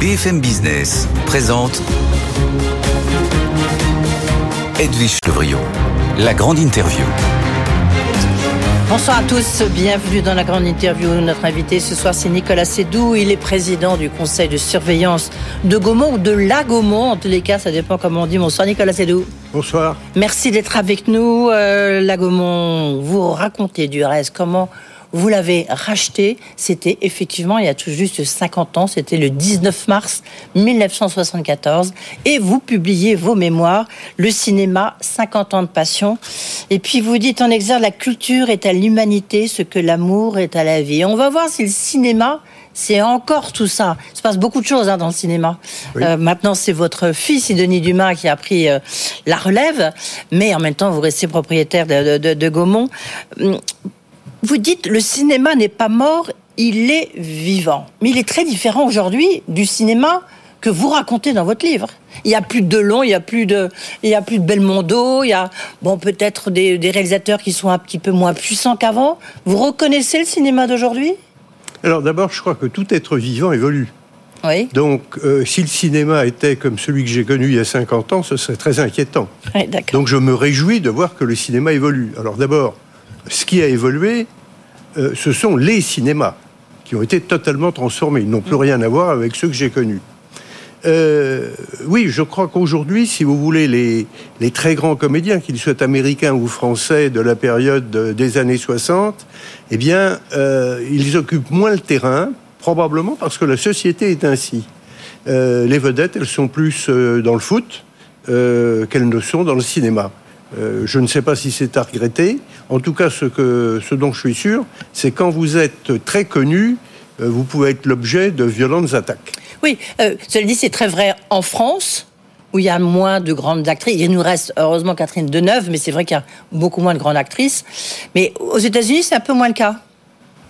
BFM Business présente Edwige Chevrillon, la grande interview. Bonsoir à tous, bienvenue dans la grande interview. Notre invité ce soir, c'est Nicolas Sédou. Il est président du conseil de surveillance de Gaumont ou de la Gaumont. En tous les cas, ça dépend comment on dit. Bonsoir Nicolas Sédou. Bonsoir. Merci d'être avec nous. Euh, la Gaumont, vous racontez du reste comment vous l'avez racheté, c'était effectivement il y a tout juste 50 ans, c'était le 19 mars 1974, et vous publiez vos mémoires, le cinéma, 50 ans de passion, et puis vous dites en exergue, la culture est à l'humanité ce que l'amour est à la vie. On va voir si le cinéma c'est encore tout ça. Il se passe beaucoup de choses hein, dans le cinéma. Euh, maintenant, c'est votre fils, Denis Dumas, qui a pris euh, la relève, mais en même temps, vous restez propriétaire de, de, de Gaumont. Vous dites le cinéma n'est pas mort, il est vivant. Mais il est très différent aujourd'hui du cinéma que vous racontez dans votre livre. Il n'y a plus de Delon, il n'y a plus de, il y a plus de Belmondo, il y a, bon, peut-être des, réalisateurs qui sont un petit peu moins puissants qu'avant. Vous reconnaissez le cinéma d'aujourd'hui? Alors d'abord, je crois que tout être vivant évolue. Oui. Donc, euh, si le cinéma était comme celui que j'ai connu il y a 50 ans, ce serait très inquiétant. Oui, Donc, je me réjouis de voir que le cinéma évolue. Alors d'abord, ce qui a évolué, euh, ce sont les cinémas qui ont été totalement transformés. Ils n'ont plus rien à voir avec ceux que j'ai connus. Euh, oui, je crois qu'aujourd'hui, si vous voulez, les, très grands comédiens, qu'ils soient américains ou français de la période des années 60, eh bien, euh, ils occupent moins le terrain, probablement parce que la société est ainsi. les vedettes, elles sont plus dans le foot qu'elles ne sont dans le cinéma. Euh, je ne sais pas si c'est à regretter. En tout cas, ce, que, ce dont je suis sûr, c'est quand vous êtes très connu, euh, vous pouvez être l'objet de violentes attaques. Oui, euh, cela dit, c'est très vrai en France, où il y a moins de grandes actrices. Il nous reste heureusement Catherine Deneuve, mais c'est vrai qu'il y a beaucoup moins de grandes actrices. Mais aux États-Unis, c'est un peu moins le cas.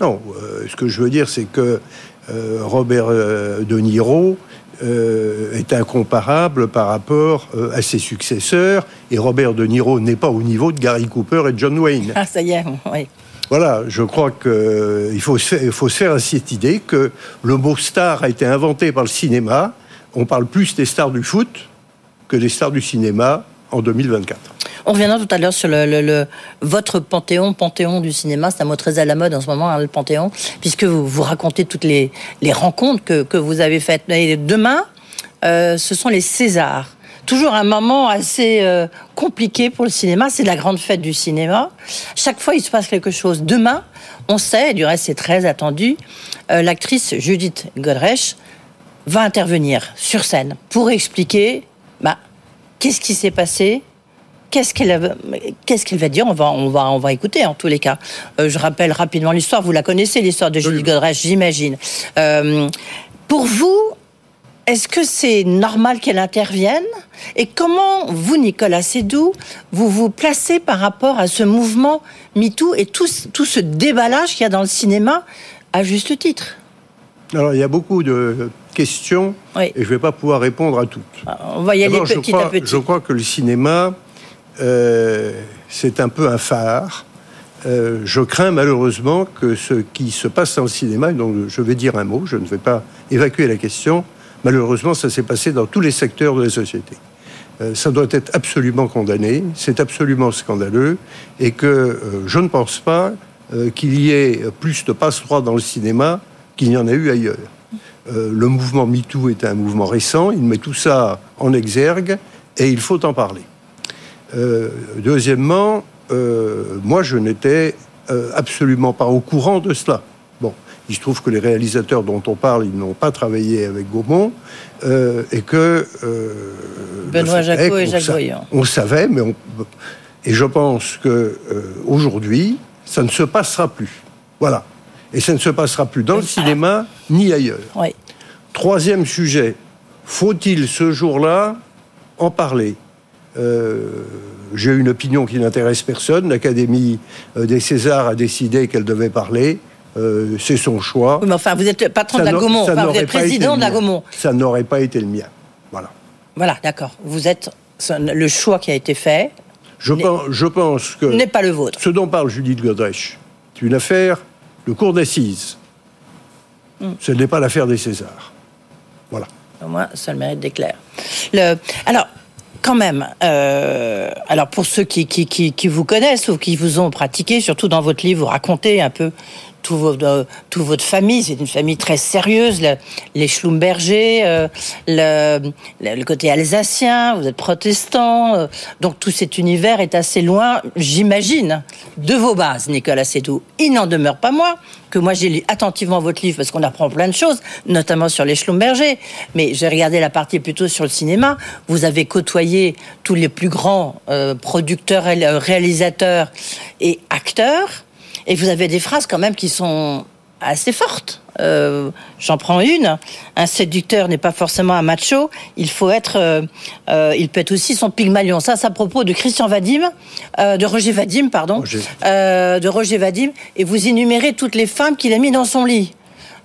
Non, ce que je veux dire, c'est que Robert De Niro euh, est incomparable par rapport euh, à ses successeurs. Et Robert De Niro n'est pas au niveau de Gary Cooper et John Wayne. Ah, ça y est, oui. Voilà, je crois qu'il euh, faut, se faire cette idée que le mot star a été inventé par le cinéma. On parle plus des stars du foot que des stars du cinéma en 2024. On reviendra tout à l'heure sur votre panthéon, panthéon du cinéma. C'est un mot très à la mode en ce moment, hein, le panthéon, puisque vous, vous racontez toutes les, rencontres que, vous avez faites. Et demain, euh, ce sont les Césars. Toujours un moment assez euh, compliqué pour le cinéma. C'est la grande fête du cinéma. Chaque fois, il se passe quelque chose. Demain, on sait, et du reste, c'est très attendu, euh, l'actrice Judith Godrèche va intervenir sur scène pour expliquer bah, qu'est-ce qui s'est passé Qu'est-ce qu'elle qu'est-ce qu'elle va dire? On va, on, va, on va écouter en tous les cas. Euh, je rappelle rapidement l'histoire. Vous la connaissez, l'histoire de Julie Godrèche, j'imagine. Euh, pour vous, est-ce que c'est normal qu'elle intervienne? Et comment vous, Nicolas Sédou, vous vous placez par rapport à ce mouvement MeToo et tout, tout ce déballage qu'il y a dans le cinéma à juste titre? Alors, il y a beaucoup de questions et je ne vais pas pouvoir répondre à toutes. On va y aller petit à petit. Je crois que le cinéma c'est un peu un phare. Euh, je crains malheureusement que ce qui se passe dans le cinéma, donc je vais dire un mot, je ne vais pas évacuer la question, malheureusement ça s'est passé dans tous les secteurs de la société. Euh, ça doit être absolument condamné, c'est absolument scandaleux, et que je ne pense pas qu'il y ait plus de passe-droit dans le cinéma qu'il n'y en a eu ailleurs. le mouvement MeToo est un mouvement récent, il met tout ça en exergue, et il faut en parler. Euh, deuxièmement, euh, moi, je n'étais euh, absolument pas au courant de cela. Bon, il se trouve que les réalisateurs dont on parle, ils n'ont pas travaillé avec Gaumont et que Benoît Jacot et Jacques Voyant. On savait, mais on, et je pense que aujourd'hui, ça ne se passera plus. Voilà. Et ça ne se passera plus dans le cinéma ni ailleurs. Oui. Troisième sujet, faut-il ce jour-là en parler? Euh, J'ai une opinion qui n'intéresse personne. L'Académie euh, des Césars a décidé qu'elle devait parler. Euh, c'est son choix. Oui, mais enfin, vous êtes patron Ça de la Gaumont, enfin, vous êtes président de la. Gaumont. Ça n'aurait pas été le mien. Voilà. Voilà, d'accord. Vous êtes le choix qui a été fait Je, pense, je pense que n'est pas le vôtre. ce dont parle Judith Godrèche, c'est une affaire de cour d'assises. Hmm. Ce n'est pas l'affaire des Césars. Voilà. Au moins, ça le mérite d'éclair. Le... Alors, quand même, euh, alors pour ceux qui, qui, vous connaissent ou qui vous ont pratiqué, surtout dans votre livre, vous racontez un peu tout, euh, toute votre famille. C'est une famille très sérieuse. le- les Schlumberger, euh, le, côté alsacien, vous êtes protestant. euh, donc tout cet univers est assez loin, j'imagine, de vos bases, Nicolas Sédou. Il n'en demeure pas moins que moi j'ai lu attentivement votre livre parce qu'on apprend plein de choses, notamment sur les Schlumberger. Mais j'ai regardé la partie plutôt sur le cinéma. Vous avez côtoyé tous les plus grands producteurs, ré- réalisateurs et acteurs. Et vous avez des phrases quand même qui sont assez fortes. Euh, J'en prends une. Un séducteur n'est pas forcément un macho. Il faut être. euh, euh, il peut être aussi son pygmalion. Ça, c'est à propos de Christian Vadim, de Roger Vadim, pardon, Roger. de Roger Vadim. Et vous énumérez toutes les femmes qu'il a mis dans son lit.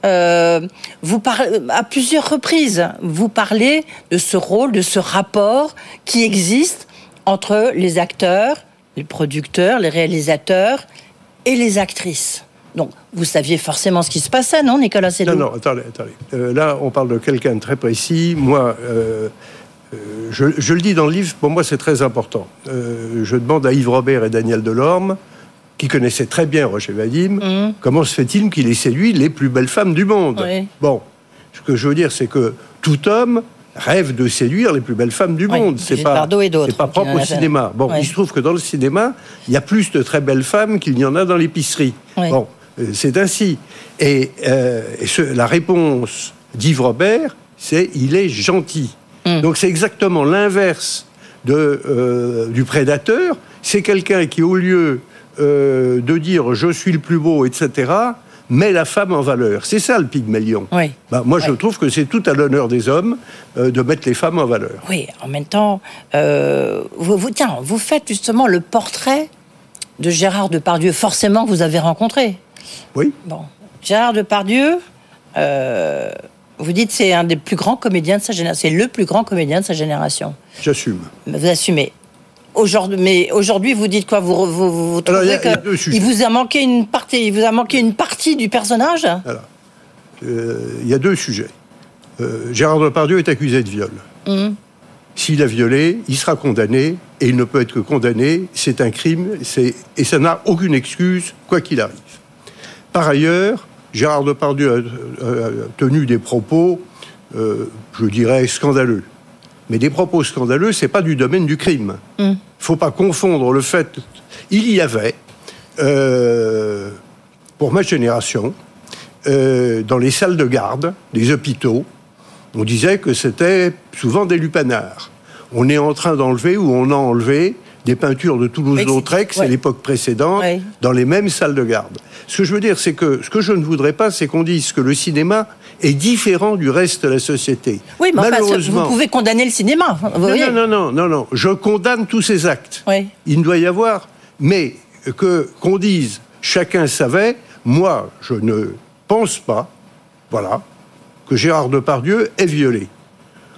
Euh, vous parlez à plusieurs reprises. Vous parlez de ce rôle, de ce rapport qui existe entre les acteurs, les producteurs, les réalisateurs et les actrices. Donc, vous saviez forcément ce qui se passait, non, Nicolas Non, non, attendez, attendez. Euh, là, on parle de quelqu'un de très précis. Moi, euh, euh, je, je le dis dans le livre, pour moi, c'est très important. Je demande à Yves Robert et Daniel Delorme, qui connaissaient très bien Roger Vadim, Mhm. comment se fait-il qu'il ait séduit les plus belles femmes du monde? Oui. Bon, ce que je veux dire, c'est que tout homme rêve de séduire les plus belles femmes du Oui, monde. C'est pas, c'est pas propre au cinéma. Bon, il se trouve que dans le cinéma, il y a plus de très belles femmes qu'il n'y en a dans l'épicerie. Bon, euh, c'est ainsi. Et, euh, et ce- la réponse d'Yves Robert, c'est il est gentil. Mm. Donc c'est exactement l'inverse de, euh, du prédateur. C'est quelqu'un qui, au lieu euh, de dire je suis le plus beau, etc., met la femme en valeur. C'est ça le pygmalion. Oui. Bah, moi, je trouve que c'est tout à l'honneur des hommes euh, de mettre les femmes en valeur. Oui, en même temps, euh, vous, vous- tiens, vous faites justement le portrait de Gérard Depardieu, forcément vous avez rencontré. Oui. Bon, Gérard Depardieu, euh, vous dites c'est un des plus grands comédiens de sa génération, c'est le plus grand comédien de sa génération. J'assume. Vous assumez. Aujourd'hui, mais aujourd'hui, vous dites quoi? Vous, vous, vous, vous Alors, trouvez a- que il vous a manqué une partie, il vous a manqué une partie du personnage? Euh, Il y a deux sujets. Euh, Gérard Depardieu est accusé de viol. Mhm. S'il a violé, il sera condamné, et il ne peut être que condamné. C'est un crime, et ça n'a aucune excuse, quoi qu'il arrive. Par ailleurs, Gérard Depardieu a, a- a tenu des propos, euh, je dirais, scandaleux. Mais des propos scandaleux, c'est pas du domaine du crime. Il faut pas confondre le fait. Il y avait, euh, pour ma génération, euh, dans les salles de garde des hôpitaux, on disait que c'était souvent des lupanards. On est en train d'enlever ou on a enlevé des peintures de Toulouse-Lautrec, c'est- c'est ouais. l'époque précédente, Ouais. dans les mêmes salles de garde. Ce que je veux dire, c'est que ce que je ne voudrais pas, c'est qu'on dise que le cinéma est différent du reste de la société. Oui, mais Malheureusement. vous pouvez condamner le cinéma. Vous Non, voyez non, non, non, non, non. Je condamne tous ces actes. Oui. Il ne doit y avoir, mais que qu'on dise chacun savait, moi, je ne pense pas, voilà, que Gérard Depardieu est violé.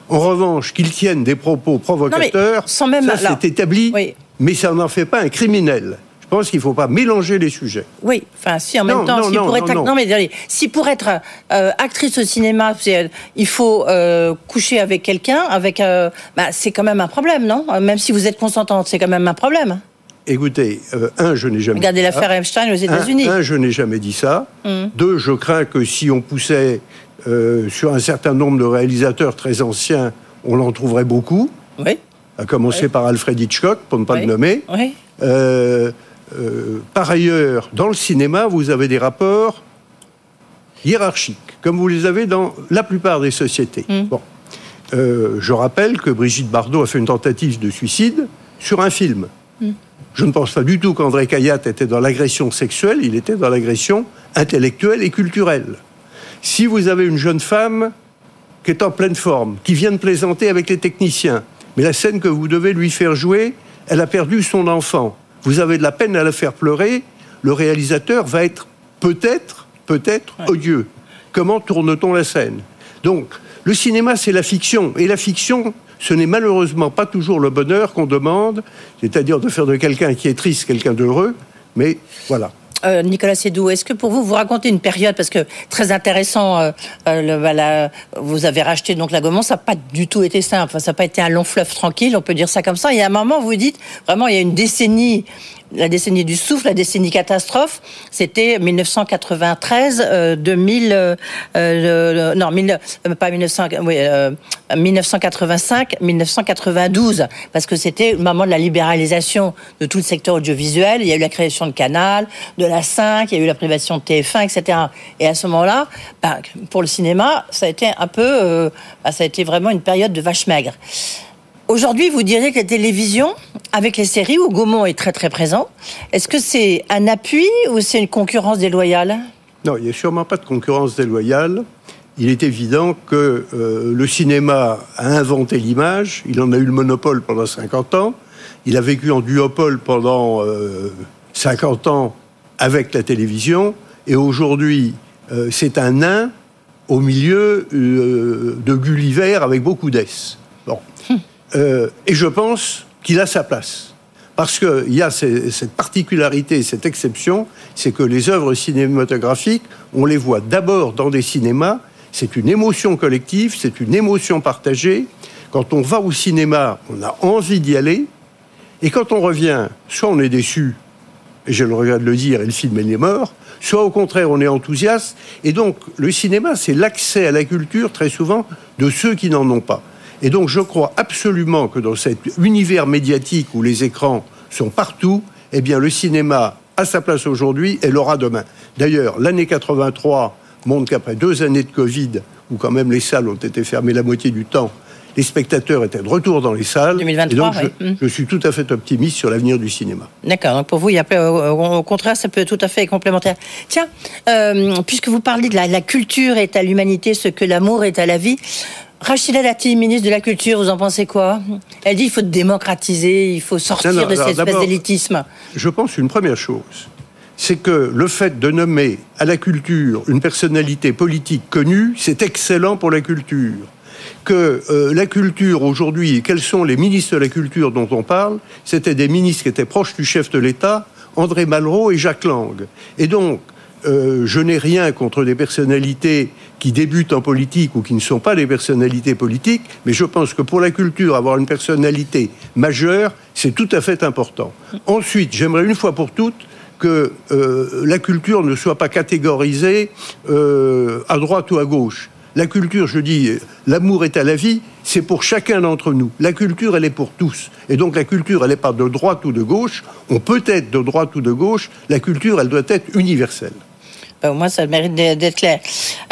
En revanche, qu'il tienne des propos provocateurs, sans même- ça c'est établi, oui. mais ça n'en fait pas un criminel. Je pense qu'il ne faut pas mélanger les sujets. Oui, enfin, si en Non, même temps, non, si non, pour non, être, non. mais attendez, si pour être euh, actrice au cinéma, euh, il faut euh, coucher avec quelqu'un, avec, euh, bah, c'est quand même un problème, non? Même si vous êtes consentante, c'est quand même un problème. Écoutez, euh, un, je n'ai jamais Regardez l'affaire Epstein aux Un- États-Unis. Un, je n'ai jamais dit ça. Hum. Deux, je crains que si on poussait euh, sur un certain nombre de réalisateurs très anciens, on en trouverait beaucoup, Oui, à commencer par Alfred Hitchcock, pour ne pas Oui. le nommer. oui. Euh, euh, par ailleurs, dans le cinéma, vous avez des rapports hiérarchiques, comme vous les avez dans la plupart des sociétés. Mm. Bon. Euh, je rappelle que Brigitte Bardot a fait une tentative de suicide sur un film. Mm. Je ne pense pas du tout qu'André Cayatte était dans l'agression sexuelle, il était dans l'agression intellectuelle et culturelle. Si vous avez une jeune femme qui est en pleine forme, qui vient de plaisanter avec les techniciens. Mais la scène que vous devez lui faire jouer, elle a perdu son enfant. Vous avez de la peine à la faire pleurer. Le réalisateur va être peut-être, peut-être odieux. Comment tourne-t-on la scène? Donc, le cinéma, c'est la fiction. Et la fiction, ce n'est malheureusement pas toujours le bonheur qu'on demande, c'est-à-dire de faire de quelqu'un qui est triste quelqu'un d'heureux. Mais voilà. Euh, Nicolas Sédou, est-ce que pour vous, vous racontez une période, parce que très intéressant, euh, euh, bah, vous avez racheté donc la Gaumont, ça n'a pas du tout été simple, ça n'a pas été un long fleuve tranquille, on peut dire ça comme ça. Y a un moment, vous dites, vraiment, il y a une décennie la décennie du souffle, la décennie catastrophe, c'était 1993, 2000, euh, euh, non, euh, pas 1900, oui, 1985, 1992, parce que c'était le moment de la libéralisation de tout le secteur audiovisuel. Il y a eu la création de Canal, de la 5, il y a eu la privation de TF1, etc. Et à ce moment-là, ben, pour le cinéma, ça a été un peu, ben, ça a été vraiment une période de vache maigre. Aujourd'hui, vous diriez que la télévision, avec les séries où Gaumont est très très présent, est-ce que c'est un appui ou c'est une concurrence déloyale? Non, il n'y a sûrement pas de concurrence déloyale. Il est évident que euh, le cinéma a inventé l'image, il en a eu le monopole pendant 50 ans, il a vécu en duopole pendant 50 euh, ans avec la télévision, et aujourd'hui, euh, c'est un nain au milieu de Gulliver avec beaucoup d'S. Bon. Euh, et je pense qu'il a sa place. Parce qu'il y a cette particularité, cette exception, c'est que les œuvres cinématographiques, on les voit d'abord dans des cinémas, c'est une émotion collective, c'est une émotion partagée. Quand on va au cinéma, on a envie d'y aller, et quand on revient, soit on est déçu, et j'ai le regret de le dire, et le film est mort, soit au contraire on est enthousiaste. Et donc le cinéma, c'est l'accès à la culture très souvent de ceux qui n'en ont pas. Et donc je crois absolument que dans cet univers médiatique où les écrans sont partout, eh bien le cinéma a sa place aujourd'hui et l'aura demain. D'ailleurs, l'année 83 montre qu'après deux années de Covid, où quand même les salles ont été fermées la moitié du temps, les spectateurs étaient de retour dans les salles. 2023, et donc je, je, suis tout à fait optimiste sur l'avenir du cinéma. D'accord. Donc pour vous, il y a, au, contraire, ça peut être tout à fait complémentaire. Tiens, euh, puisque vous parlez de la, la culture est à l'humanité ce que l'amour est à la vie, Rachida Dati, ministre de la Culture, vous en pensez quoi? Elle dit qu'il faut démocratiser, il faut sortir de cette espèce d'élitisme. Je pense une première chose, c'est que le fait de nommer à la culture une personnalité politique connue, c'est excellent pour la culture. Que euh, la culture aujourd'hui, quels sont les ministres de la culture dont on parle C'était des ministres qui étaient proches du chef de l'État, André Malraux et Jacques Lang. Et donc, euh, je n'ai rien contre des personnalités qui débutent en politique ou qui ne sont pas des personnalités politiques, mais je pense que pour la culture, avoir une personnalité majeure, c'est tout à fait important. Ensuite, j'aimerais une fois pour toutes que euh, la culture ne soit pas catégorisée euh, à droite ou à gauche. La culture, je dis, l'amour est à la vie, c'est pour chacun d'entre nous. La culture, elle est pour tous. Et donc la culture, elle n'est pas de droite ou de gauche. On peut être de droite ou de gauche. La culture, elle doit être universelle. Ben, au moins, ça mérite d'être clair.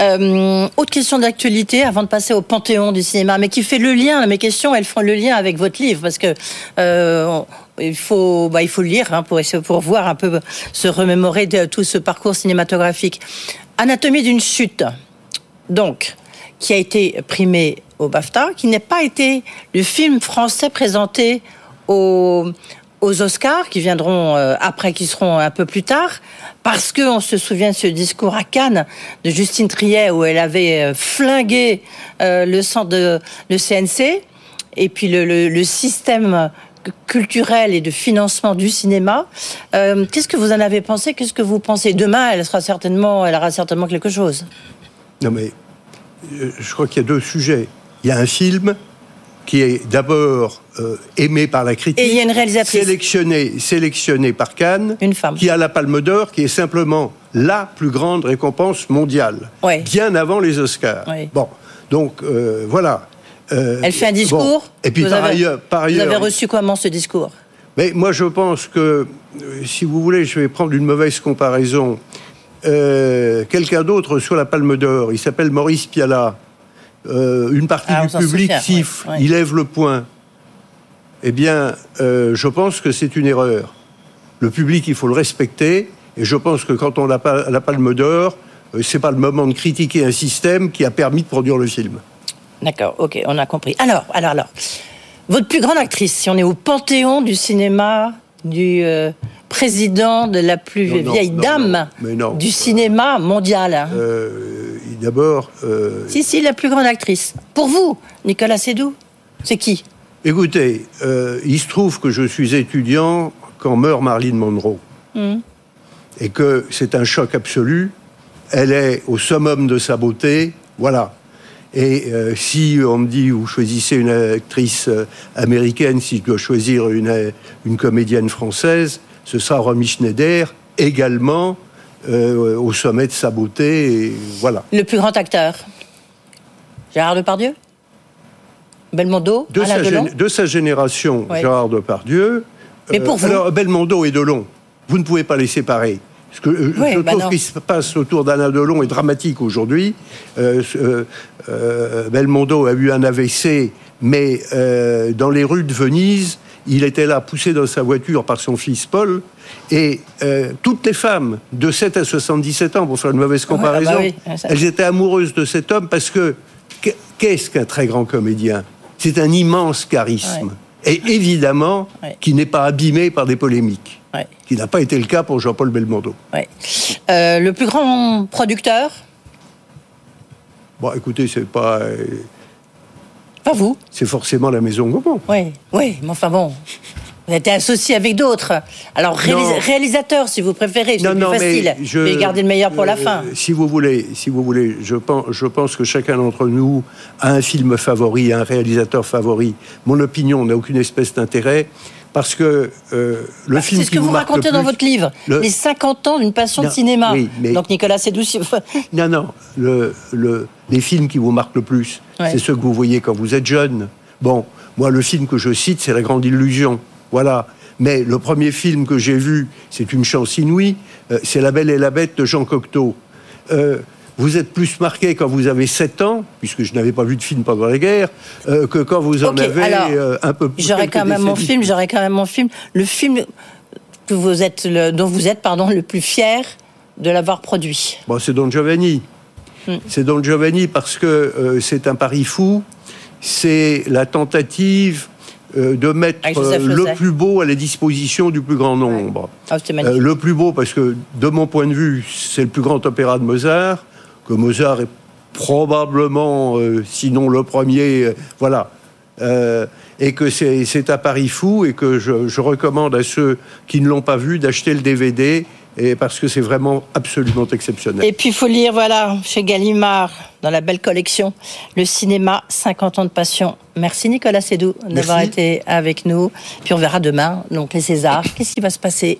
Euh, autre question d'actualité, avant de passer au panthéon du cinéma, mais qui fait le lien. Mes questions, elles font le lien avec votre livre, parce que euh, il faut, bah, il faut lire hein, pour pour voir un peu se remémorer de tout ce parcours cinématographique. Anatomie d'une chute, donc, qui a été primé au BAFTA, qui n'a pas été le film français présenté au aux Oscars qui viendront euh, après, qui seront un peu plus tard, parce que on se souvient de ce discours à Cannes de Justine Triet où elle avait euh, flingué euh, le centre de le CNC et puis le, le, système culturel et de financement du cinéma. Qu'est-ce que vous en avez pensé? Qu'est-ce que vous pensez? Demain, elle sera certainement, elle aura certainement quelque chose. Non mais je crois qu'il y a deux sujets. Il y a un film qui est d'abord euh, aimé par la critique. Et il y a une réalisatrice. Sélectionnée, par Cannes. Une femme. Qui a la Palme d'Or, qui est simplement la plus grande récompense mondiale. Bien avant les Oscars. Bon, donc euh, voilà. Euh, Elle fait un discours. Et puis par, ailleurs, par ailleurs. Vous avez reçu comment ce discours? Mais moi je pense que, si vous voulez, je vais prendre une mauvaise comparaison. Quelqu'un d'autre sur la Palme d'Or, il s'appelle Maurice Piala euh, une partie ah, du public siffle, il lève le poing, eh bien, euh, je pense que c'est une erreur. Le public, il faut le respecter, et je pense que quand on n'a pas la palme d'or, euh, c'est pas le moment de critiquer un système qui a permis de produire le film. D'accord, ok, on a compris. Alors, alors, alors, votre plus grande actrice, si on est au panthéon du cinéma, du président de la plus Non, vieille non, dame non, du cinéma mondial. Euh, D'abord, euh, Si, si, la plus grande actrice. Pour vous, Nicolas Sédou, c'est qui? Écoutez, euh, il se trouve que je suis étudiant quand meurt Marilyn Monroe. Mhm. Et que c'est un choc absolu. Elle est au summum de sa beauté. Voilà. Et euh, si on me dit, vous choisissez une actrice américaine, si je dois choisir une, une comédienne française, ce sera Romy Schneider, également euh, au sommet de sa beauté. Et voilà. Le plus grand acteur Gérard Depardieu? Belmondo de Alain sa, Delon? gén- de sa génération, Ouais. Gérard Depardieu. Mais pour vous Alors, Belmondo et Delon, vous ne pouvez pas les séparer. Ce que euh, bah se passe autour d'Alain Delon est dramatique aujourd'hui. Euh, euh, euh, Belmondo a eu un AVC, mais euh, dans les rues de Venise, il était là, poussé dans sa voiture par son fils Paul. Et euh, toutes les femmes de 7 à 77 ans, pour faire une mauvaise Ouais, ah bah comparaison, oui, ça- elles étaient amoureuses de cet homme parce que qu'est- qu'est-ce qu'un très grand comédien? C'est un immense charisme. Ouais. Et évidemment, Ouais. qui n'est pas abîmé par des polémiques. Qui n'a pas été le cas pour Jean-Paul Belmondo. Euh, le plus grand producteur? Bon, écoutez, c'est pas. euh, Pas vous C'est forcément la maison Gaumont. Oui, oui, mais enfin bon. Vous avez été associé avec d'autres. Alors, réalis- réalisateur, si vous préférez, c'est plus facile. mais je- mais gardez le meilleur pour la euh, fin. Si vous voulez, si vous voulez, je pense, je pense que chacun d'entre nous a un film favori, un réalisateur favori. Mon opinion n'a aucune espèce d'intérêt parce que euh, le Bah, film c'est ce qui que vous, racontez dans votre livre. le- Les 50 ans d'une passion de cinéma. oui, mais- Donc, Nicolas Sédou, si- Non, non. Le, le- les films qui vous marquent le plus, Ouais. c'est ceux que vous voyez quand vous êtes jeune. Bon, moi, le film que je cite, c'est La Grande Illusion. Voilà. Mais le premier film que j'ai vu, c'est une chance inouïe. euh, c'est La Belle et la Bête de Jean Cocteau. Euh, vous êtes plus marqué quand vous avez 7 ans, puisque je n'avais pas vu de film pendant la guerre, euh, que quand vous en avez alors, euh, un peu plus. J'aurais quand même mon film, j'aurais quand même mon film. Le film que vous êtes, le- dont vous êtes, pardon, le plus fier de l'avoir produit. Bon, c'est Don Giovanni. Hmm. C'est Don Giovanni parce que euh, c'est un pari fou. C'est la tentative euh, de mettre euh, le plus beau à la disposition du plus grand nombre. Ah, Euh, le plus beau parce que, de mon point de vue, c'est le plus grand opéra de Mozart, que Mozart est probablement, euh, sinon le premier, euh, voilà. Euh, et que c'est un pari fou et que je, je recommande à ceux qui ne l'ont pas vu d'acheter le DVD et parce que c'est vraiment absolument exceptionnel. Et puis, il faut lire, voilà, chez Gallimard, dans la belle collection, le cinéma 50 ans de passion. Merci Nicolas Sédou d'avoir été avec nous. Puis on verra demain, donc les Césars. Qu'est-ce qui va se passer